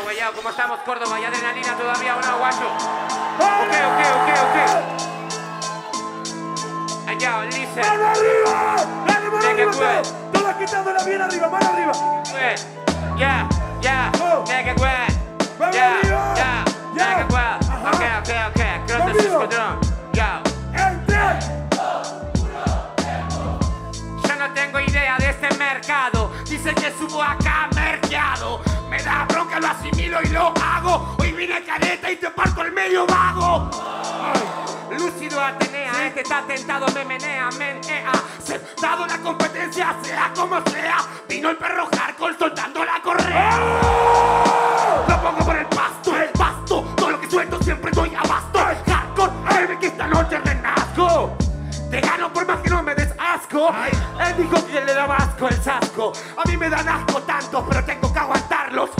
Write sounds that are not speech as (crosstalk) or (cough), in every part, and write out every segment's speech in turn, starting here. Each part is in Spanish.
Yo, ¿cómo estamos, Córdoba? ¿Y adrenalina todavía o no, guacho? Ok, ok, ok, ok. Yo, listen. ¡Mano arriba! ¡Dale, mano Nigga, arriba! quitándola bien arriba, mano arriba. Yeah, yeah, Oh. nigga, arriba. yeah, Ya. nigga. Ajá. Ok, ok, ok. Es Conmigo. escuadrón. Yo. ¡Entre! Yo no tengo idea de este mercado. Dicen que subo acá merkeado. Me da bronca, lo asimilo y lo hago. Hoy vine careta y te parto el medio vago. Lúcido Atenea, este está tentado, me menea, menea. Sentado en la competencia, sea como sea. Vino el perro hardcore soltando la correa. Lo pongo por el pasto, el pasto. Todo lo que suelto siempre doy abasto. Hardcore, que esta noche renazco. Te gano por más que no me des asco. Él dijo que le daba asco el sasco. A mí me dan asco tanto, pero tengo que aguantarlos.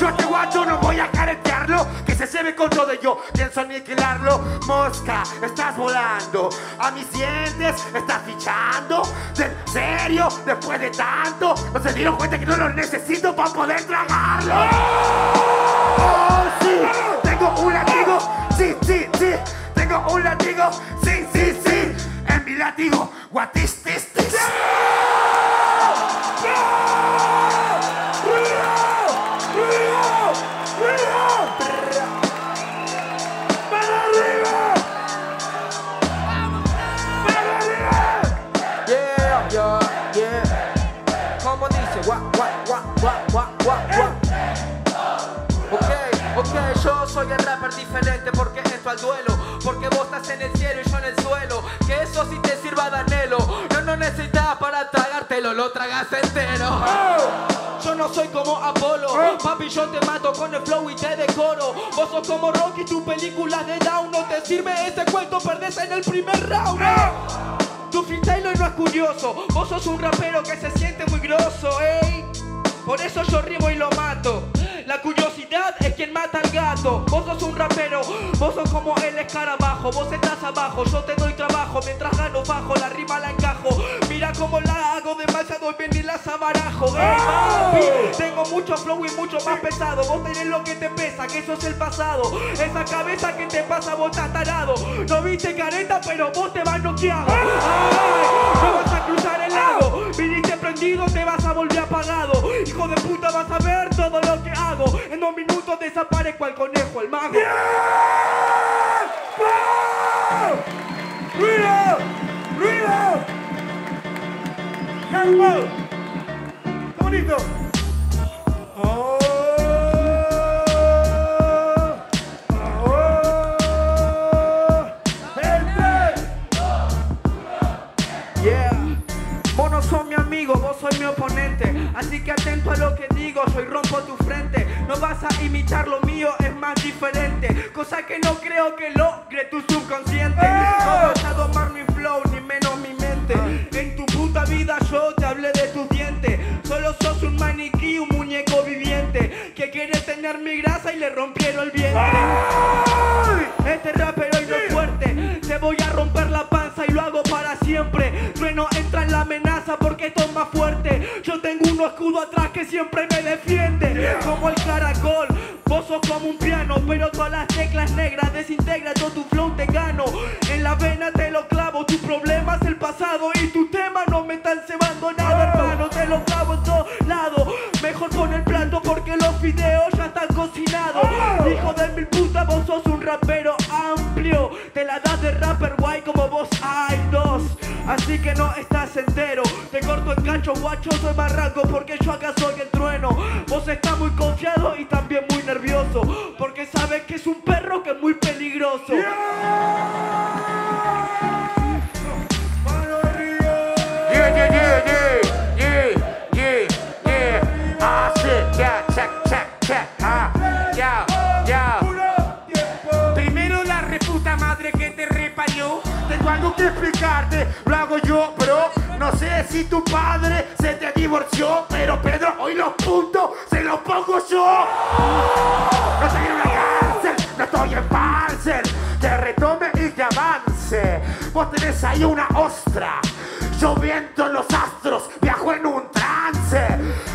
Yo a este guacho no voy a caretearlo. Que se lleve con todo y yo pienso aniquilarlo. Mosca, estás volando. A mis dientes estás fichando. ¿En serio? Después de tanto. ¿No se dieron cuenta que no los necesito para poder tragarlo? Oh, sí. Tengo un latigo. Sí, sí, sí. Tengo un latigo. Sí. Mi latigo. What is this? this? Soy el diferente porque entro al duelo. Porque vos estás en el cielo y yo en el suelo. Que eso sí te sirva de anhelo. No, no necesitas para tragártelo, lo tragas entero. Yo no soy como Apolo, papi yo te mato con el flow y te decoro Vos sos como Rocky, tu película de down No te sirve ese cuento, perdés en el primer round eh. Tu freestyle no es curioso Vos sos un rapero que se siente muy grosso, ey Por eso yo rimo y lo mato La es quien mata al gato. Vos sos un rapero, vos sos como el escarabajo. Vos estás abajo, yo te doy trabajo. Mientras gano bajo, la rima la encajo. Mira cómo la hago demasiado bien y las abarajo ey, papi, Tengo mucho flow y mucho más pesado. Vos tenés lo que te pesa, que eso es el pasado. Esa cabeza que te pasa, vos estás tarado. No viste careta, pero vos te vas noqueado. Ay, no vas a cruzar el Te vas a volver apagado Hijo de puta, vas a ver todo lo que hago En dos minutos desaparezco al conejo, el mago ¡Ruido! ¡Ruido! ¡Qué bonito! Vos soy mi oponente. Así que atento a lo que digo, soy rompo tu frente. No vas a imitar lo mío, es más diferente. Cosa que no creo que logre tu subconsciente. No vas a domar mi flow, ni menos mi mente. En tu puta vida yo te hablé de tus dientes. Solo sos un maniquí, un muñeco viviente. Que quiere tener mi grasa y le rompieron el vientre. Este rapero siempre. Trueno entra en la amenaza porque más fuerte. Yo tengo uno escudo atrás que siempre me defiende. Como el caracol. Vos sos como un piano, pero todas las teclas negras desintegra todo tu flow te gano. En la vena te lo clavo, tu problema Así que no estás entero. Te corto el cacho, guacho, soy barranco porque yo acá soy el trueno. Vos estás muy confiado y también muy nervioso. Porque sabes que es un perro que es muy peligroso. Si tu padre se te divorció, pero Pedro, hoy los puntos se los pongo yo. No estoy en una cárcel, no estoy en cárcel. Que retome y que avance. Vos tenés ahí una ostra. Yo viento en los astros, viajo en un trance.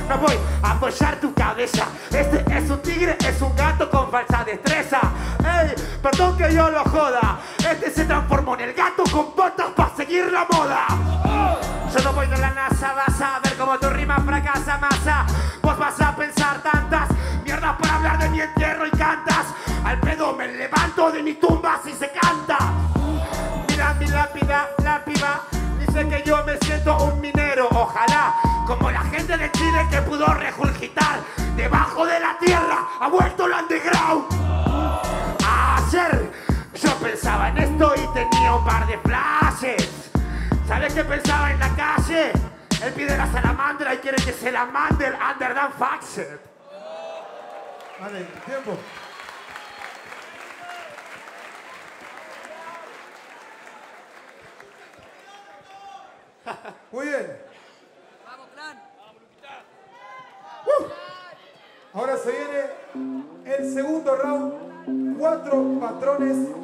No voy a apoyar tu cabeza. Este es un tigre, es un gato con falsa destreza. Ey, perdón que yo lo joda. Este se transformó en el gato con botas para seguir la moda. Yo no voy de la NASA, vas a ver cómo tu rima fracasa masa. Vos vas a pensar tantas mierdas para hablar de mi entierro y cantas. Al pedo me levanto de mi tumba si se canta. Mira mi lápida, la piba. Dice que yo me siento un minero. Ojalá, como la gente de Chile que pudo regurgitar debajo de la tierra, ha vuelto el underground. Ayer yo pensaba en esto y tenía un par de flashes. ¿Sabes qué pensaba en la calle? Él pide la salamandra y quiere que se la mande el Underground Faxer. Vale, tiempo. Muy bien. Uh. Ahora se viene el segundo round. Cuatro patrones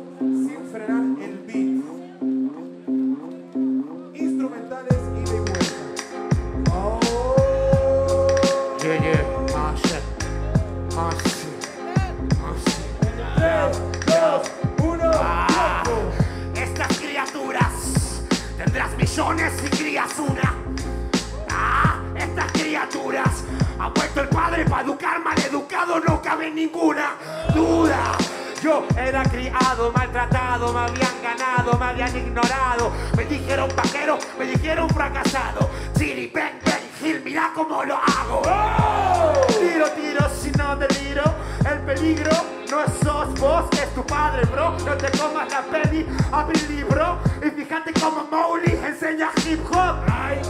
enseña hip hop. Ay,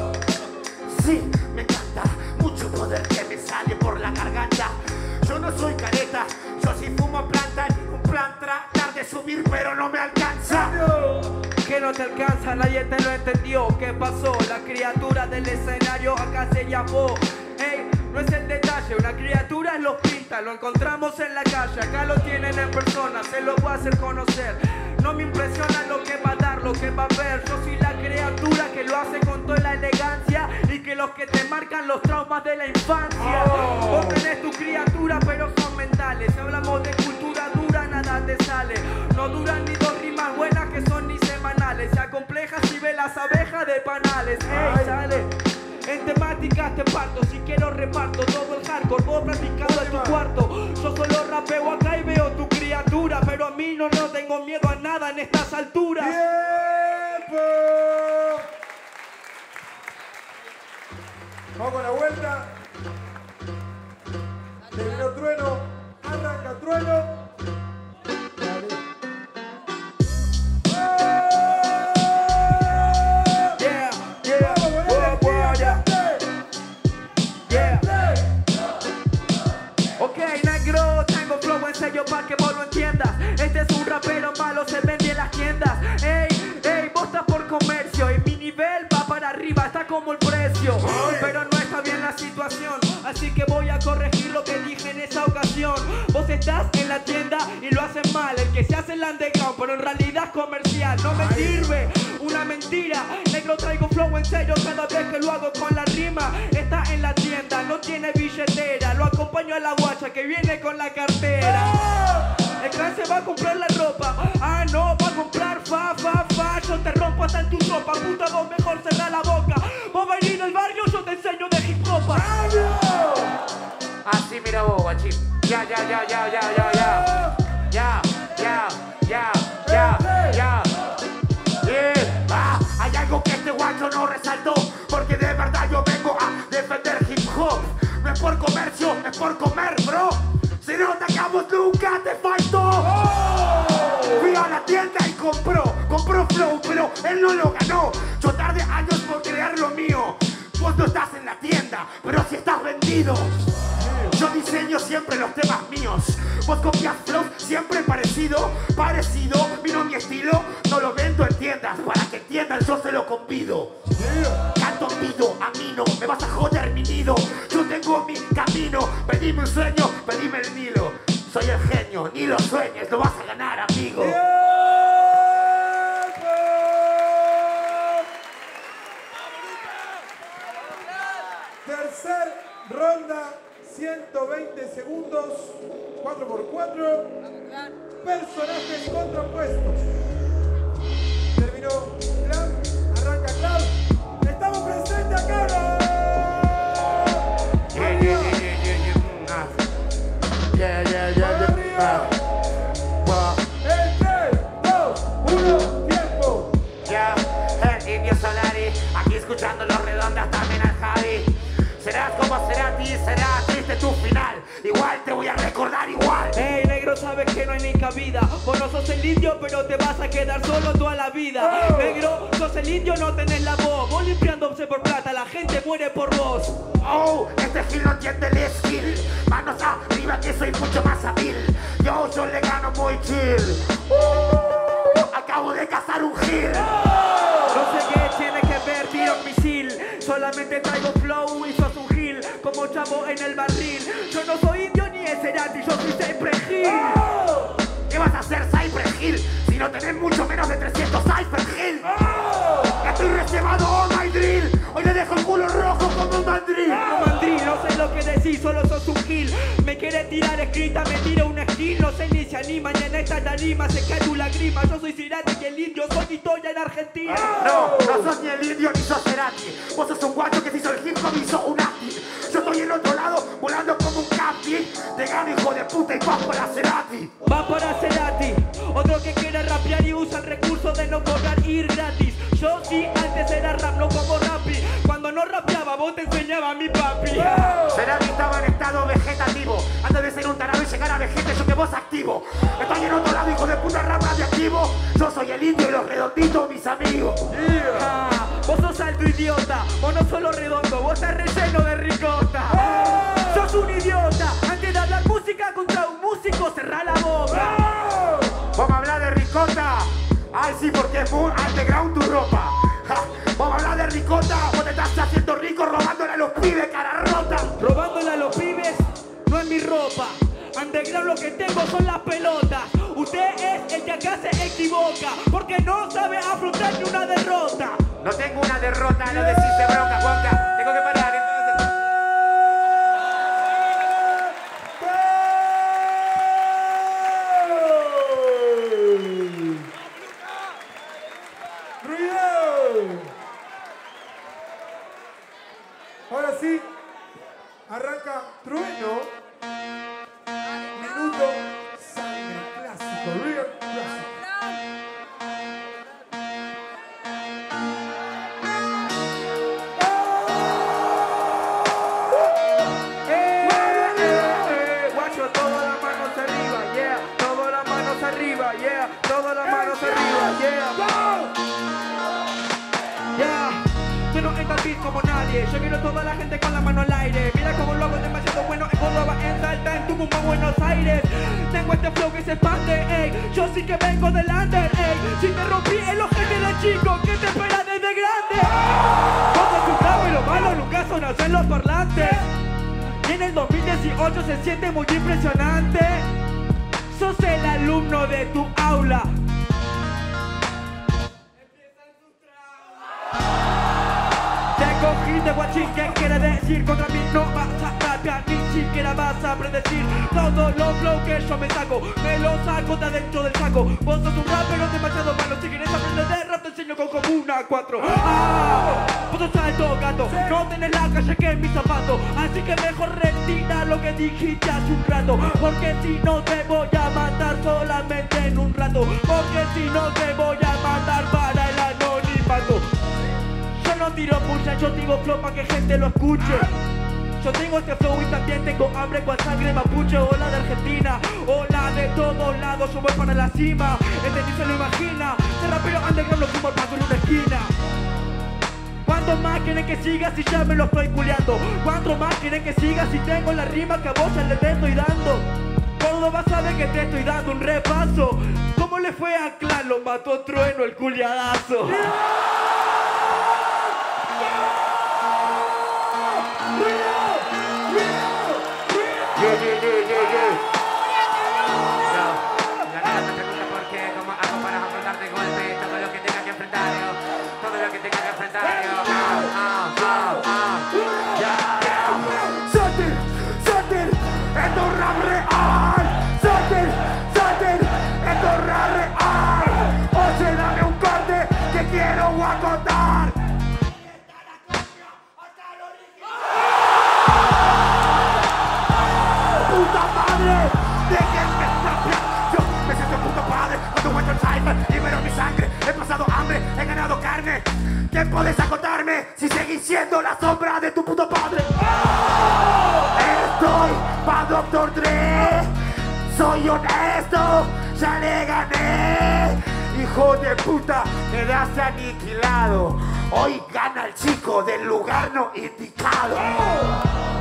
sí, me encanta. Mucho poder que me sale por la garganta. Yo no soy careta, yo sí fumo planta. Un plan tratar de subir, pero no me alcanza. Que no te alcanza, nadie te lo entendió. ¿Qué pasó? La criatura del escenario acá se llamó. No es el detalle, una criatura los pinta, lo encontramos en la calle, acá lo tienen en persona, se lo voy a hacer conocer. No me impresiona lo que va a dar, lo que va a ver. Yo soy la criatura que lo hace con toda la elegancia y que los que te marcan los traumas de la infancia. Vos tenés tu criatura, pero son mentales. Si hablamos de cultura dura, nada te sale. No duran ni dos rimas buenas que son ni semanales. Se acompleja si ve las abejas de panales. Ey, sale. En temáticas te parto, si quiero reparto todo el hardcore, vos practicando en tu cuarto. Yo solo rapeo acá y veo tu criatura, pero a mí no, no tengo miedo a nada en estas alturas. ¡Tiempo! Vamos con la vuelta. Terminó trueno. Arranca trueno. Malo, se vende en las tiendas. Ey, ey, vos estás por comercio y mi nivel va para arriba, está como el precio. Pero no está bien la situación, así que voy a corregir lo que dije en esa ocasión. Vos estás en la tienda y lo hacen mal. El que se hace el underground, pero en realidad es comercial. No me sirve, una mentira. Negro traigo flow en sello cada vez que lo hago con la rima. Está en la tienda, no tiene billetera. Lo acompaño a la guacha que viene con la cartera. El clan se va a comprar la ropa. Puta, vos mejor cerrar la boca. Vos venir del barrio, yo te enseño de hip hop. Así mira vos, guachín. Ya, ya, ya, ya, ya, ya, ya. Ya, ya, ya, ya, ya. Yeah. Ah, hay algo que este salto, porque de verdad yo vengo a defender hip hop. No es por comercio, es por comer, bro. Si no atacamos nunca te faltó. Fui a la tienda y compró, flow, pero él no lo ganó. Yo tardé años por crear lo mío. Vos no estás en la tienda, pero si estás vendido. Yo diseño siempre los temas míos. Vos copias flow siempre parecido, parecido. Vino mi estilo, no lo vendo en tiendas. Para que entiendan, yo se lo convido. Canto pido, a mí no, me vas a joder mi nido. Yo tengo mi camino, pedime un sueño, pedime el Nilo. Soy el genio, ni lo sueñes, lo vas a ganar, amigo. Tercer ronda, 120 segundos, 4x4. Personajes contrapuestos. Cabida. Vos no sos el indio, pero te vas a quedar solo toda la vida. Negro, sos el indio, no tenés la voz. Vos limpiándose por plata, la gente muere por vos. Oh, este gil no entiende el skill. Manos arriba que soy mucho más hábil. Yo, yo le gano muy chill. Uh, acabo de cazar un gil. No sé qué tiene que ver, tiro un misil. Solamente traigo flow y sos un gil. Como chavo en el barril. Yo no soy indio ni es Cerati, yo soy siempre gil. ¿Qué vas a hacer, Cypher Hill? Si no tenés mucho menos de 300 Cypher Hill. Estoy reservado, oh my drill. Hoy le dejo el culo rojo como un mandril. No mandrí, no sé lo que decís, solo sos un gil. Me quiere tirar escrita, me tira un skill. No sé ni si anima, y en esta tarima se cae tu lágrima. Yo soy Cerati y el indio soy historia en Argentina. No, no sos ni el indio ni sos Cerati. Vos sos un guacho que se hizo el hip hop y hizo un acti. Yo estoy en otro lado, volando como un capi. Te gano, hijo de puta, y vas por la que rapear y usa el recurso de no cobrar ir gratis. Yo sí antes era rap, no como rapi. Cuando no rapeaba, vos te enseñaba a mi papi. Cerati estaba en estado vegetativo. Antes de ser un tarado y llegar a vejete, yo que vos activo. Estoy en otro lado, hijo de puta, rap radioactivo. Yo soy el indio y los redonditos, mis amigos. Ah, vos sos alto idiota, vos no solo redondo, vos estás relleno de ricota. Sos un idiota, antes de hablar música contra un músico, cerrá la boca. De ricota. Ay, sí, porque muy underground tu ropa. Ja, Vamos a hablar de ricota. Vos te estás haciendo rico robándole a los pibes, cara rota. Robándole a los pibes, no es mi ropa. Underground lo que tengo son las pelotas. Usted es el que acá se equivoca, porque no sabe afrontar ni una derrota. No tengo una derrota, no decís de bronca, Juanca. Tengo que parar vengo del under, ey. Si te rompí el ojete de chico, ¿qué te espera desde grande? Todo tu rap y lo malo nunca sonó en los parlantes. Y en el 2018 se siente muy impresionante. Sos el alumno de tu aula. Te cogí de guachín, ¿qué quiere decir? Contra mí no vas a rapear, ni siquiera vas a predecir. Todos los flow que yo me saco, me los saco de adentro del saco. Vos sos un rapero demasiado malo, si quieres aprender de rap te enseño con como una cuatro. Ah, Vos sos alto gato, no tenés la calle que en mi zapato Así que mejor retira lo que dijiste hace un rato Porque si no te voy a matar solamente en un rato Porque si no te voy a matar para el anonimato. Yo no tiro traigo flow para que gente lo escuche. Yo tengo este flow y también tengo hambre con sangre mapuche Hola de Argentina, hola de todos lados Yo voy para la cima, este ni se lo imagina Se rapero underground lo sumo paso en una esquina ¿Cuánto más quieren que siga si ya me lo estoy culiando? ¿Cuánto más quieren que siga si tengo la rima que a vos ya le te estoy dando? Todo vas a que te estoy dando un repaso ¿Cómo le fue a Clan? Lo mató Trueno el culiadazo Libero mi sangre, he pasado hambre, ¿Quién podés acotarme si seguís siendo la sombra de tu puto padre? Estoy pa' Doctor Dre. Soy honesto, ya le gané. Hijo de puta, quedaste aniquilado. Hoy gana el chico del lugar no indicado.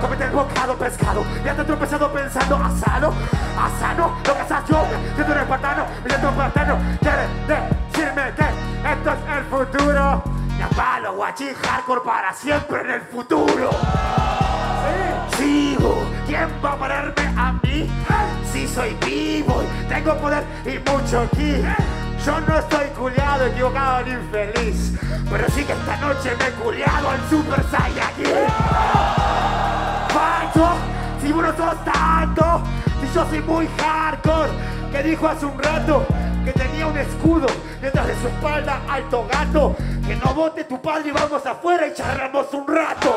Comete el bocado pescado. Ya te he tropezado pensando asado Asano, lo que haces yo Siento un espartano, me siento un espartano Quieres decirme que esto es el futuro Ya palo, guachín, hardcore para siempre en el futuro. Sigo, ¿quién va a pararme a mí? Si soy vivo tengo poder y mucho ki Yo no estoy culiado, equivocado ni infeliz Pero sí que esta noche me he culiado al Super Saiyajin. Falso, si vos no sos tanto Si yo soy muy hardcore Que dijo hace un rato que tenía un escudo Detrás de su espalda, alto gato Que no vote tu padre y vamos afuera y charlamos un rato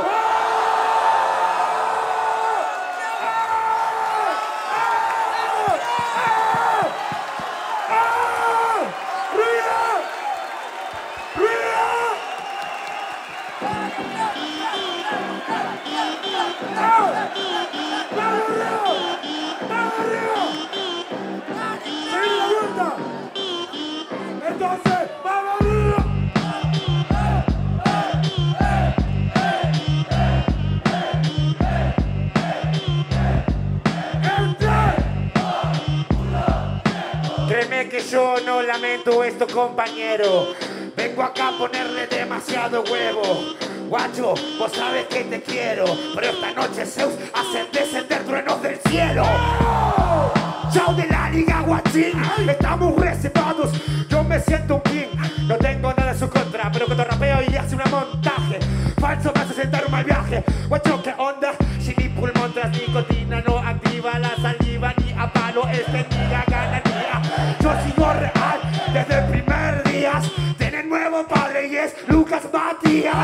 esto, compañero. Vengo acá a ponerle demasiado huevo. Guacho, vos sabes que te quiero, pero esta noche Zeus hace descender truenos del cielo. Chao de la liga, guachín. Estamos reservados. Yo me siento un king. No tengo nada en su contra, pero cuando rapeo y hace un montaje. Falso me hace sentar un mal nuevo padre y es Lucas Matías.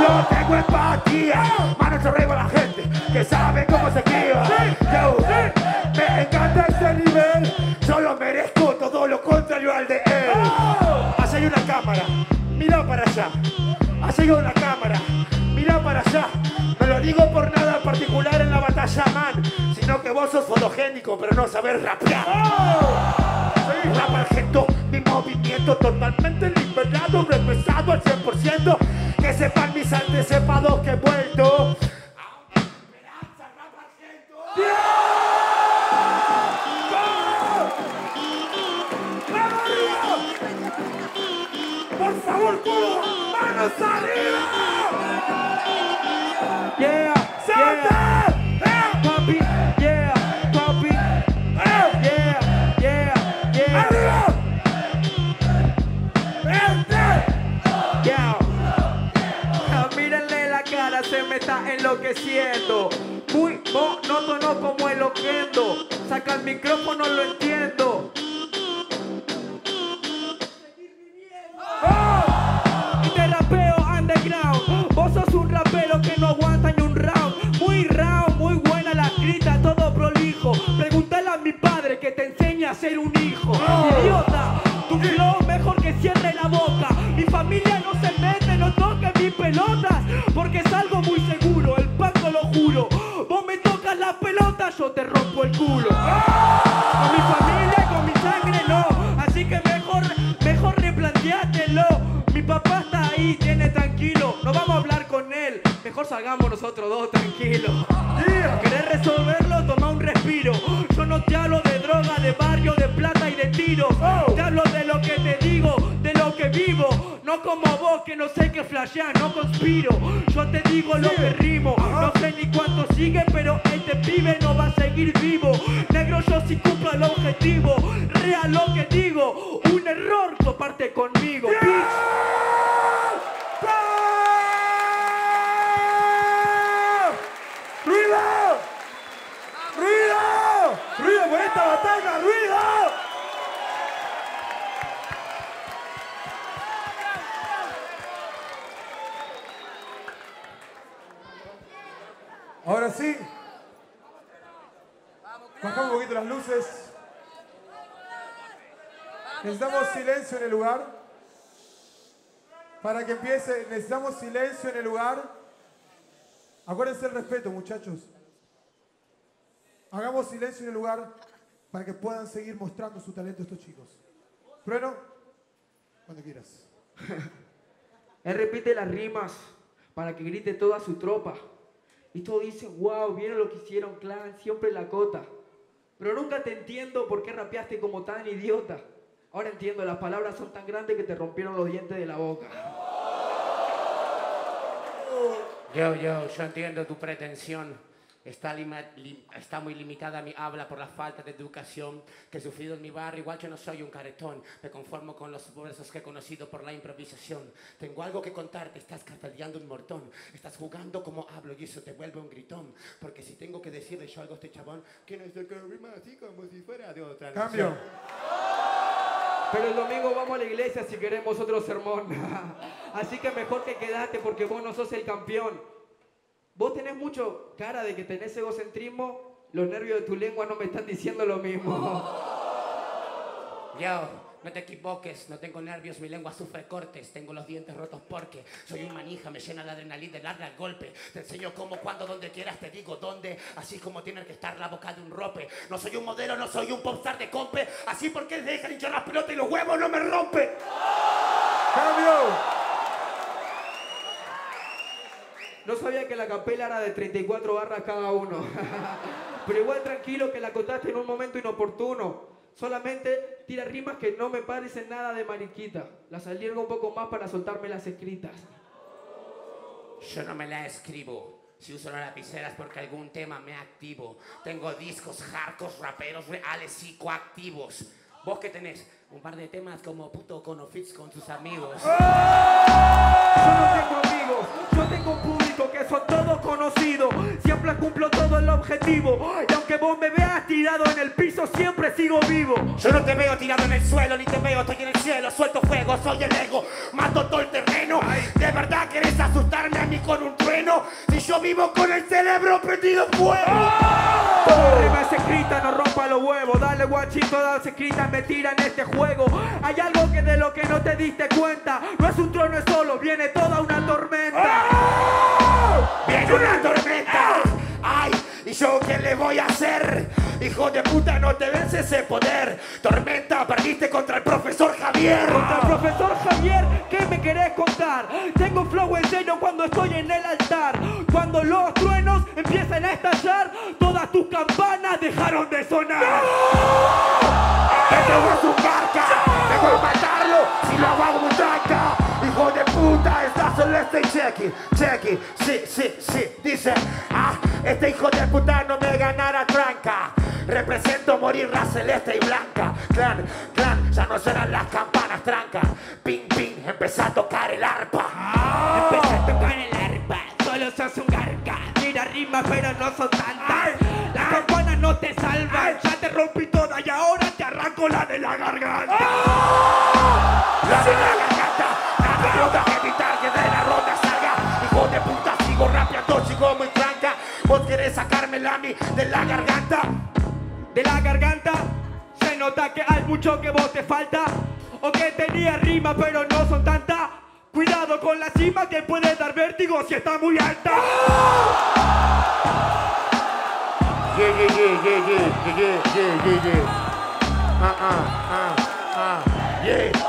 Yo tengo empatía, mano sobre la gente que sabe cómo se esquiva. Yo, me encanta este nivel, yo lo merezco todo lo contrario al de él. Allá hay una cámara, mira para allá. Allá hay una cámara, mira para allá. No lo digo por nada particular en la batalla, man, sino que vos sos fotogénico, pero no sabés rapear. Soy rap argento, mi movimiento totalmente liberado, repesado al 100%. Que sepan mis antepasados que he vuelto. Por favor, culo, manos arriba. Me está enloqueciendo. Muy monótono como el loquendo. Saca el micrófono, lo entiendo. Y te rapeo underground. Vos sos un rapero que no aguanta ni un round. Muy round, muy buena la escrita, todo prolijo. Pregúntale a mi padre que te enseña a ser un hijo. Idiota, tu flow mejor que cierre la boca. Mi familia no se mete, no toque mi pelotas, porque Las pelotas, yo te rompo el culo. Con mi familia, con mi sangre no, así que mejor, mejor replanteátelo. Mi papá está ahí, tiene tranquilo, no vamos a hablar con él, mejor salgamos nosotros dos tranquilos. ¿Querés resolverlo? Toma un respiro. Yo no te hablo de droga, de barrio, de plata y de tiros. Te hablo de lo que te digo, vivo. No como vos que no sé qué flashear, no conspiro. Yo te digo lo que rimo. No sé ni cuánto sigue, pero este pibe no va a seguir vivo. Negro, yo sí cumplo el objetivo. Real lo que digo. Un error comparte conmigo. ¡Ruido! ¡Ruido! ¡Ruido por esta batalla! ¡Ruido! Ahora sí. Bajamos un poquito las luces. Necesitamos silencio en el lugar. Para que empiece, necesitamos silencio en el lugar. Acuérdense el respeto, muchachos. Hagamos silencio en el lugar para que puedan seguir mostrando su talento estos chicos. Trueno, cuando quieras. (laughs) Él repite las rimas para que grite toda su tropa. Y todos dicen, wow, vieron lo que hicieron, clan, siempre la cota. Pero nunca te entiendo por qué rapeaste como tan idiota. Ahora entiendo, las palabras son tan grandes que te rompieron los dientes de la boca. Yo, yo, yo entiendo tu pretensión. Está, muy limitada mi habla por la falta de educación que he sufrido en mi barrio. Igual yo no soy un caretón, me conformo con los versos que he conocido por la improvisación. Tengo algo que contarte, estás cartaleando un mortón. Estás jugando como hablo y eso te vuelve un gritón. Porque si tengo que decirle yo algo a este chabón, que no es de que rima así como si fuera de otra Cambio. Pero el domingo vamos a la iglesia si queremos otro sermón. (laughs) Así que mejor que quedate porque vos no sos el campeón. Vos tenés mucho cara de que tenés egocentrismo. Los nervios de tu lengua no me están diciendo lo mismo. (laughs) Yo, no te equivoques, no tengo nervios, mi lengua sufre cortes, tengo los dientes rotos porque soy un manija, me llena la adrenalina de darle al golpe. Te enseño cómo, cuando, donde quieras, te digo dónde, así como tiene que estar la boca de un rope. No soy un modelo, no soy un popstar de compe, así porque dejan hinchar las pelotas y los huevos no me rompe. Cambio. No sabía que la capela era de 34 barras cada uno. (laughs) Pero igual tranquilo que la contaste en un momento inoportuno. Solamente tira rimas que no me parecen nada de mariquita. Las aliergo un poco más para soltarme las escritas. Yo no me la escribo. Si uso las lapiceras porque algún tema me activo. Tengo discos hardcore, raperos reales psicoactivos. ¿Vos qué tenés? Un par de temas como puto con fits con tus amigos. Yo no tengo amigos, yo tengo que son todos conocidos. Siempre cumplo todo el objetivo. Y aunque vos me veas tirado en el piso, siempre sigo vivo. Yo no te veo tirado en el suelo, ni te veo, estoy en el cielo, suelto fuego, soy el ego, mato todo el terreno. ¿De verdad querés asustarme a mí con un trueno? Si yo vivo con el cerebro prendido fuego. Todo rima es escrita, no rompa los huevos. Dale guachito, todas escritas me tiran este juego. Hay algo que de lo que no te diste cuenta. No es un trono, es solo, viene toda una tormenta. Viene una tormenta. Ay, ¿y yo qué le voy a hacer? Hijo de puta, no te ves ese poder. Tormenta, perdiste contra el profesor Javier. Contra el profesor Javier, ¿qué me querés contar? Tengo flow en serio cuando estoy en el altar. Cuando los truenos empiezan a estallar, todas tus campanas dejaron de sonar. Este no es un barca, mejor matarlo si lo hago muy tranca. Hijo de puta, está celeste y checky, checky, sí, sí, sí. Dice, ah, este hijo de puta no me ganará tranca. Represento morir la celeste y blanca. Clan, clan, ya no serán las campanas tranca. Ping, ping, empezá a tocar el arpa. Empecé a tocar el arpa, solo sos un garca. Mira rimas, pero no son tantas. Las campanas no te salvan, ya te rompí toda y ahora te arranco la de la garganta. La de la garganta, Vos querés sacármela a mí de la garganta. De la garganta se nota que hay mucho que vos te falta. O que tenía rima, pero no son tantas. Cuidado con la cima que puede dar vértigo si está muy alta. Yeah, yeah, yeah, yeah, yeah, yeah, yeah, yeah, yeah, yeah. Ah, ah, ah, ah, yeah.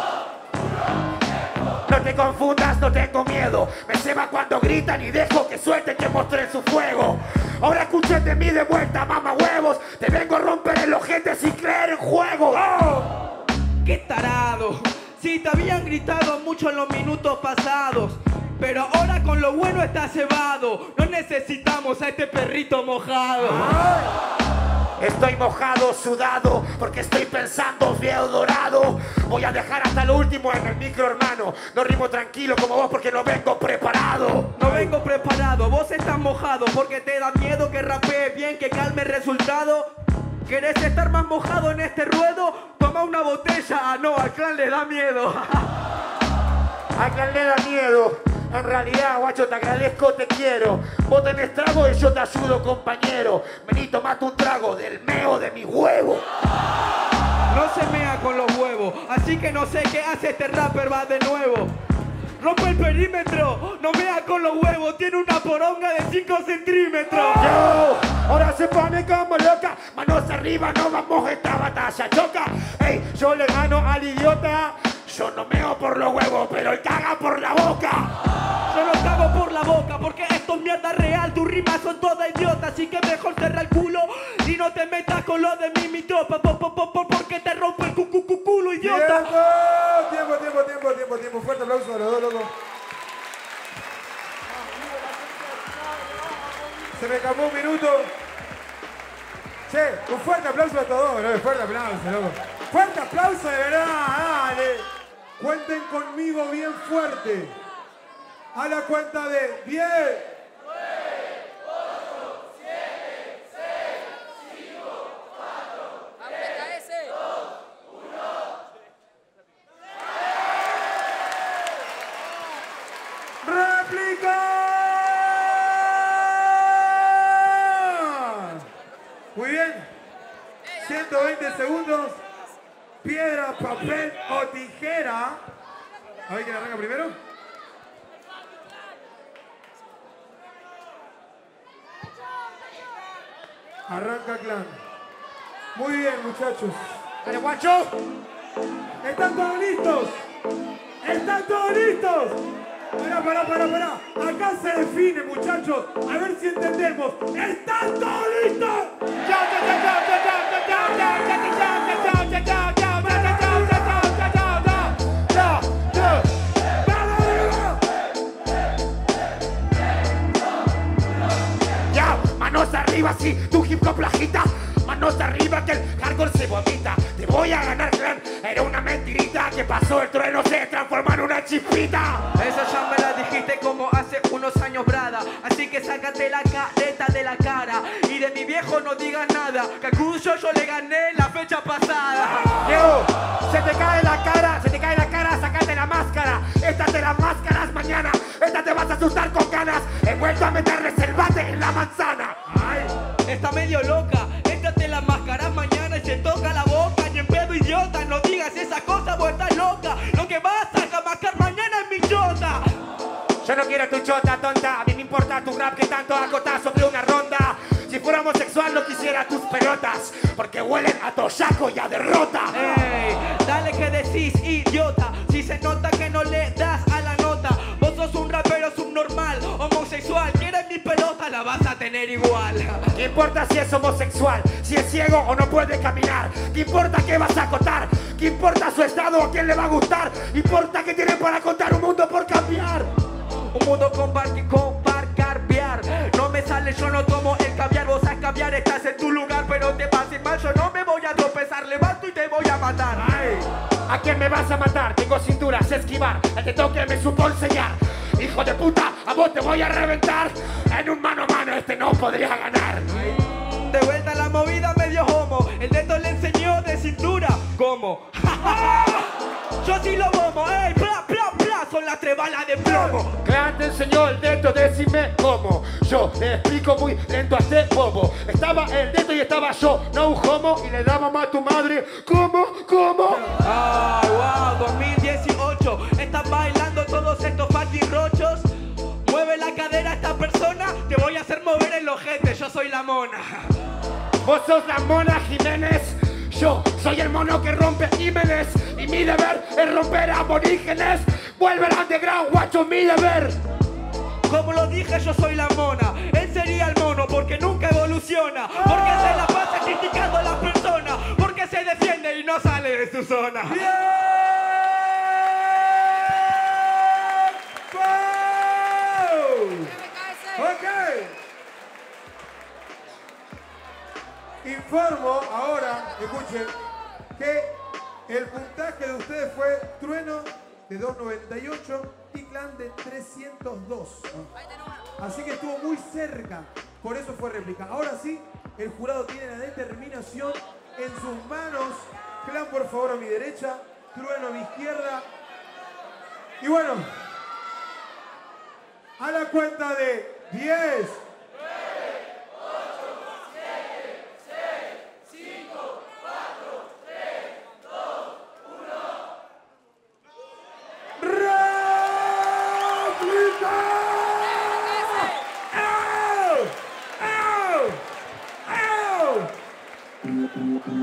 No te confundas, no tengo miedo. Me ceba cuando gritan y dejo que suelten que mostré su fuego. Ahora escuchen de mí de vuelta, mama huevos. Te vengo a romper el ojete sin creer en juego. ¡Oh! ¡Qué tarado! Si te habían gritado mucho en los minutos pasados. Pero ahora con lo bueno está cebado. No necesitamos a este perrito mojado. Estoy mojado, sudado, porque estoy pensando viejo dorado. Voy a dejar hasta lo último en el micro, hermano. No rimo tranquilo como vos porque no vengo preparado. No vengo preparado, vos estás mojado porque te da miedo que rapee bien, que calme el resultado. ¿Querés estar más mojado en este ruedo? Toma una botella. Ah, no, al clan le da miedo. (laughs) A quien le da miedo. En realidad, guacho, te agradezco, te quiero. Vos tenés trago y yo te ayudo, compañero. Vení, tomate un trago del meo de mi huevo. No se mea con los huevos, así que no sé qué hace este rapper, va de nuevo. Rompe el perímetro, no mea con los huevos, tiene una poronga de 5 centímetros. Yo, ahora se pone como loca. Manos arriba, no vamos a esta batalla. Choca, ey, yo le gano al idiota. Yo no meo por los huevos, pero él caga por la boca. Por la boca porque esto es mierda real, tus rimas son todas idiotas, así que mejor cerra el culo y no te metas con lo de mí, mi tropa, po, po, po, po, porque te rompo el cu, cu, cu, culo, idiota. Tiempo, tiempo, tiempo, tiempo, tiempo. Fuerte aplauso a los dos, locos. Se me escapó un minuto. Che, un fuerte aplauso a todos, bro. Fuerte aplauso, loco. Fuerte aplauso de verdad, dale. Cuenten conmigo bien fuerte. A la cuenta de 10. ¡Réplica! Muy bien. 120 segundos. Piedra, papel o tijera. A ver quién arranca primero. Arranca clan. Muy bien, muchachos. Dale, guacho. ¿Están todos listos? ¿Están todos listos? Pará, pará, pará, pará. Acá se define, muchachos. A ver si entendemos. ¿Están todos listos? Ya, manos arriba, sí, tu hip hop la agita. Manos arriba que el hardcore se vomita. Te voy a ganar, clan. Era una mentirita que pasó el trueno, se transformó en una chispita. Eso ya me la dijiste como hace unos años, Brada. Así que sácate la careta de la cara. Y de mi viejo no digas nada. Que al Cuyo yo le gané la fecha pasada. Diego, se te cae la cara, se te cae la cara, sacate la máscara. Estas te las máscaras mañana. Esta te vas a asustar con ganas. He vuelto a meter reservate en la manzana. Ay. Está medio loca. Se toca la boca. Ni en pedo idiota, no digas esa cosa, vos estás loca. Lo que vas a mascar mañana es mi chota. Yo no quiero tu chota tonta, a mí me importa tu rap que tanto acotas sobre una ronda. Si fuera homosexual no quisiera tus pelotas, porque huelen a toyaco y a derrota. Ey, dale que decís, idiota. Si se nota que no le das a la nota, vos sos un rapero subnormal, homosexual. Mi pelota, la vas a tener igual. ¿Qué importa si es homosexual, si es ciego o no puede caminar? ¿Qué importa qué vas a contar? ¿Qué importa su estado o a quién le va a gustar? ¿Importa qué tiene para contar un mundo por cambiar? Un mundo con bar, con bar. No me sale, yo no tomo el caviar. Vos a caviar, estás en tu lugar, pero te vas a ir mal. Yo no me voy a tropezar, levanto y te voy a matar. Ay, ¿A quién me vas a matar? Tengo cintura, sé esquivar. El que toque me supo enseñar. Hijo de puta, te voy a reventar. En un mano a mano este no podría ganar. De vuelta la movida medio homo. El dedo le enseñó de cintura. ¿Cómo? (laughs) Yo sí lo bomo, ey, pla, pla, pla, son las tres balas de plomo. Clan te enseñó el dedo, decime cómo. Yo le explico muy lento a este bobo. Estaba el dedo y estaba yo, no un homo. Y le daba más a tu madre. ¿Cómo? ¿Cómo? Ay, wow, 2018, están bailando todos estos mona. Vos sos la mona Jiménez. Yo soy el mono que rompe Jiménez. Y mi deber es romper aborígenes. Vuelve al underground, guacho, mi deber. Como lo dije, yo soy la mona. Él sería el mono porque nunca evoluciona. Porque se la pasa criticando a las personas. Porque se defiende y no sale de su zona. Ok. Informo ahora, escuchen, que el puntaje de ustedes fue Trueno de 298 y Clan de 302. Así que estuvo muy cerca, por eso fue réplica. Ahora sí, el jurado tiene la determinación en sus manos. Clan, por favor, a mi derecha, Trueno a mi izquierda. Y bueno, a la cuenta de 10,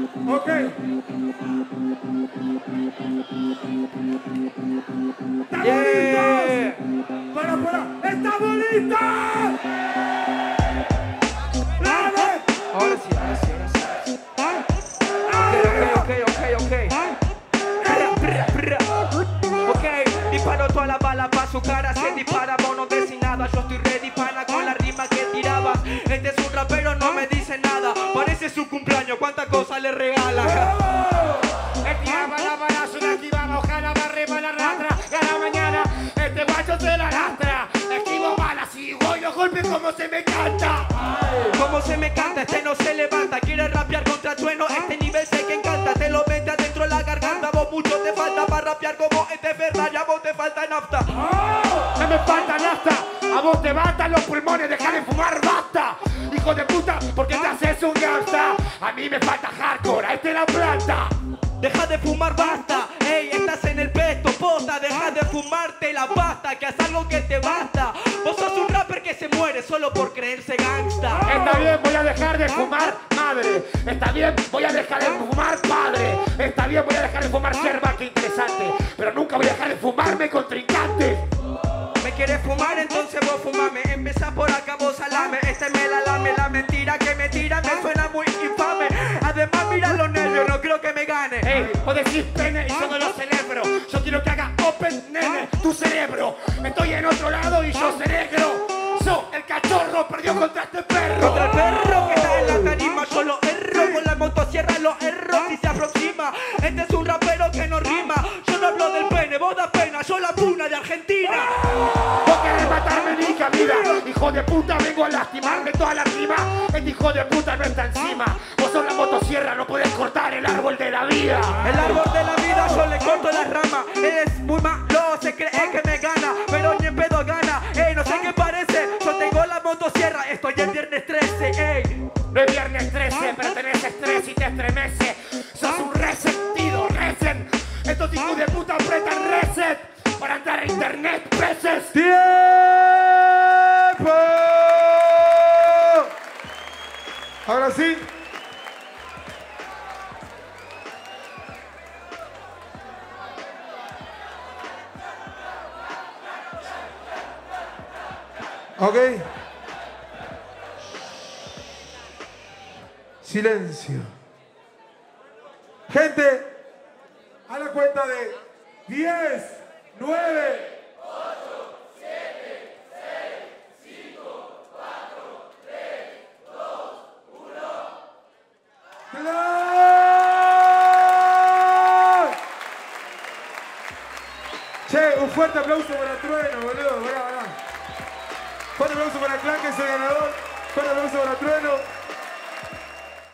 Ok. ¡Para, para! ¡Estamos listos! ¡Dale! Ahora sí, ahora sí, ahora sí. Ok, ok, ok, ok. Prra, prra, prra. Ok, disparo toda la bala pa' su cara. Se dispara, mono designada. Yo estoy ready, pana, con la se me canta. Como se me canta, este no se levanta. Quiere rapear contra trueno, este nivel sé que encanta. Te lo mete adentro la garganta. Vos mucho te falta para rapear como este es verdad. Ya vos te falta nafta. No me falta nafta, a vos te bastan los pulmones, deja de fumar, basta. Hijo de puta, porque te haces un gangsta. A mí me falta hardcore, a este la planta. Deja de fumar, basta. Deja de fumarte la pasta, que haz algo que te basta. Vos sos un rapper que se muere solo por creerse gangsta. Está bien, voy a dejar de fumar, madre. Está bien, voy a dejar de fumar, padre. Está bien, voy a dejar de fumar yerba, qué interesante. Pero nunca voy a dejar de fumarme contrincante. ¿Me quieres fumar? Entonces vos fumame. Empezá por acá, vos salame. Este me la lame, la mentira que me tira me suena muy infame. Además, mira los nervios, no creo que me gane. Ey, vos decís pene y yo no lo celebro. Nene, tu cerebro. Estoy en otro lado y yo cerebro. So, el cachorro perdió contra este perro. Contra el perro que está en la tarima, yo lo erro. Con la motosierra lo erro si se aproxima. Este es un rapero que no rima. Yo no hablo del pene, vos da pena. Yo la puna de Argentina. Vos querés matarme, ni vida. Hijo de puta, vengo a lastimarme toda la rima. Este hijo de puta no está encima. Vos sos la motosierra, no podés cortar el árbol de la vida. El árbol de la vida yo le corto las ramas. Es muy malo, se cree fuerte aplauso para Trueno, boludo.